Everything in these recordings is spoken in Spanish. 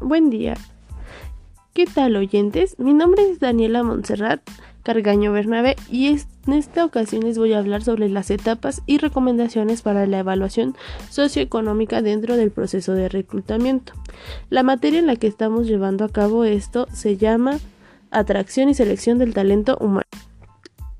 buen día. ¿Qué tal oyentes? Mi nombre es Daniela Montserrat Cargaño Bernabé y en esta ocasión les voy a hablar sobre las etapas y recomendaciones para la evaluación socioeconómica dentro del proceso de reclutamiento. La materia en la que estamos llevando a cabo esto se llama Atracción y Selección del Talento Humano.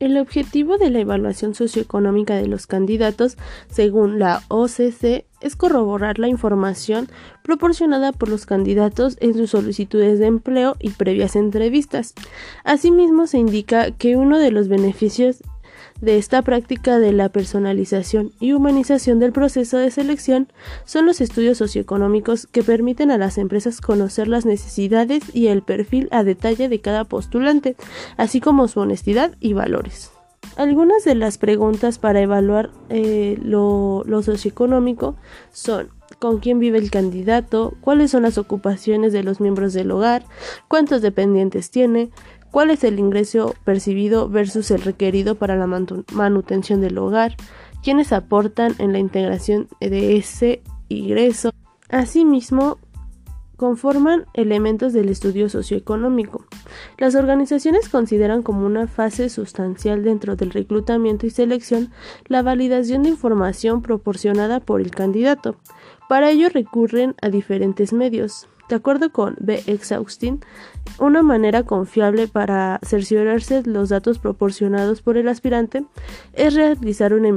El objetivo de la evaluación socioeconómica de los candidatos, según la OCC, es corroborar la información proporcionada por los candidatos en sus solicitudes de empleo y previas entrevistas. Asimismo, se indica que uno de los beneficios de esta práctica de la personalización y humanización del proceso de selección son los estudios socioeconómicos que permiten a las empresas conocer las necesidades y el perfil a detalle de cada postulante, así como su honestidad y valores. Algunas de las preguntas para evaluar eh, lo, lo socioeconómico son con quién vive el candidato, cuáles son las ocupaciones de los miembros del hogar, cuántos dependientes tiene, cuál es el ingreso percibido versus el requerido para la manutención del hogar, quiénes aportan en la integración de ese ingreso. Asimismo, conforman elementos del estudio socioeconómico. Las organizaciones consideran como una fase sustancial dentro del reclutamiento y selección la validación de información proporcionada por el candidato. Para ello recurren a diferentes medios. De acuerdo con B. Exhaustin, una manera confiable para cerciorarse los datos proporcionados por el aspirante es realizar una,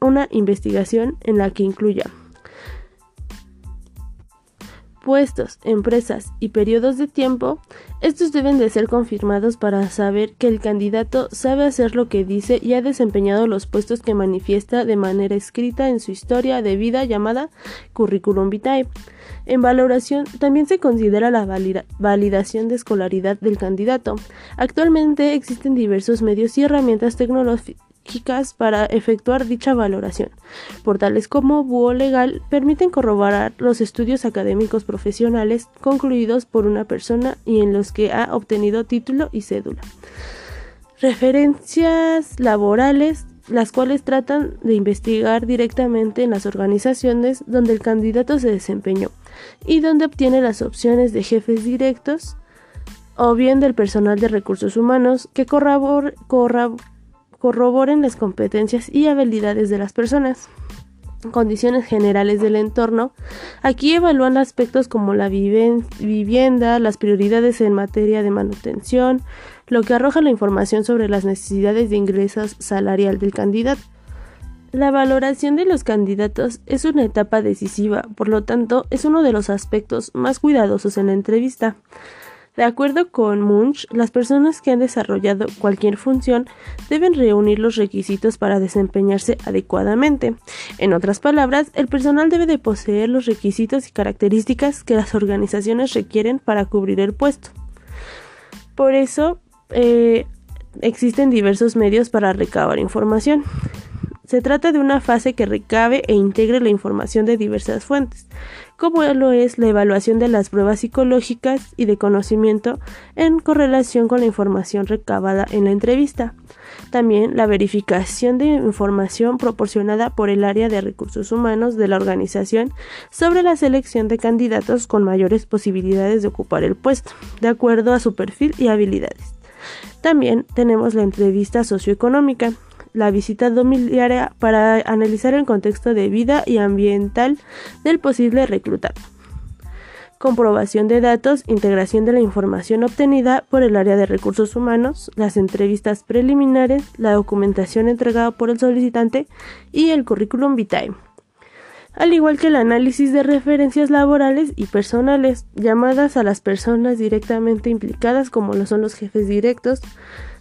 una investigación en la que incluya puestos, empresas y periodos de tiempo, estos deben de ser confirmados para saber que el candidato sabe hacer lo que dice y ha desempeñado los puestos que manifiesta de manera escrita en su historia de vida llamada curriculum vitae. En valoración también se considera la validación de escolaridad del candidato. Actualmente existen diversos medios y herramientas tecnológicas para efectuar dicha valoración. Portales como Búho Legal permiten corroborar los estudios académicos profesionales concluidos por una persona y en los que ha obtenido título y cédula. Referencias laborales las cuales tratan de investigar directamente en las organizaciones donde el candidato se desempeñó y donde obtiene las opciones de jefes directos o bien del personal de recursos humanos que corrobor, corroboren las competencias y habilidades de las personas. Condiciones generales del entorno. Aquí evalúan aspectos como la vivienda, las prioridades en materia de manutención, lo que arroja la información sobre las necesidades de ingresos salarial del candidato. La valoración de los candidatos es una etapa decisiva, por lo tanto, es uno de los aspectos más cuidadosos en la entrevista. De acuerdo con Munch, las personas que han desarrollado cualquier función deben reunir los requisitos para desempeñarse adecuadamente. En otras palabras, el personal debe de poseer los requisitos y características que las organizaciones requieren para cubrir el puesto. Por eso, eh, existen diversos medios para recabar información. Se trata de una fase que recabe e integre la información de diversas fuentes, como lo es la evaluación de las pruebas psicológicas y de conocimiento en correlación con la información recabada en la entrevista. También la verificación de información proporcionada por el área de recursos humanos de la organización sobre la selección de candidatos con mayores posibilidades de ocupar el puesto, de acuerdo a su perfil y habilidades. También tenemos la entrevista socioeconómica, la visita domiciliaria para analizar el contexto de vida y ambiental del posible reclutado. Comprobación de datos, integración de la información obtenida por el área de recursos humanos, las entrevistas preliminares, la documentación entregada por el solicitante y el currículum vitae al igual que el análisis de referencias laborales y personales, llamadas a las personas directamente implicadas como lo son los jefes directos,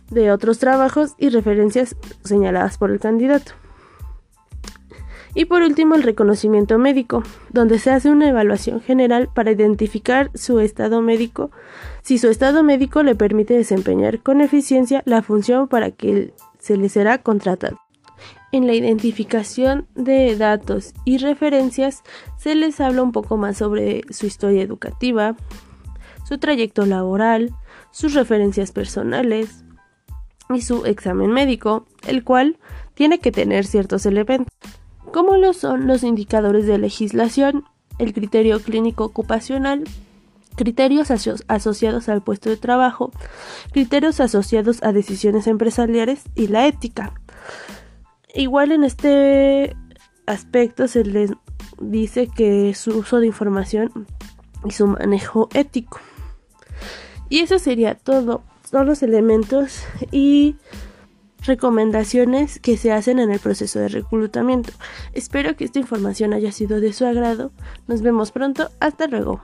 de otros trabajos y referencias señaladas por el candidato. Y por último, el reconocimiento médico, donde se hace una evaluación general para identificar su estado médico, si su estado médico le permite desempeñar con eficiencia la función para que se le será contratado. En la identificación de datos y referencias se les habla un poco más sobre su historia educativa, su trayecto laboral, sus referencias personales, y su examen médico, el cual tiene que tener ciertos elementos, como lo son los indicadores de legislación, el criterio clínico ocupacional, criterios asociados al puesto de trabajo, criterios asociados a decisiones empresariales y la ética. Igual en este aspecto se les dice que su uso de información y su manejo ético. Y eso sería todo, son los elementos y recomendaciones que se hacen en el proceso de reclutamiento. Espero que esta información haya sido de su agrado. Nos vemos pronto. Hasta luego.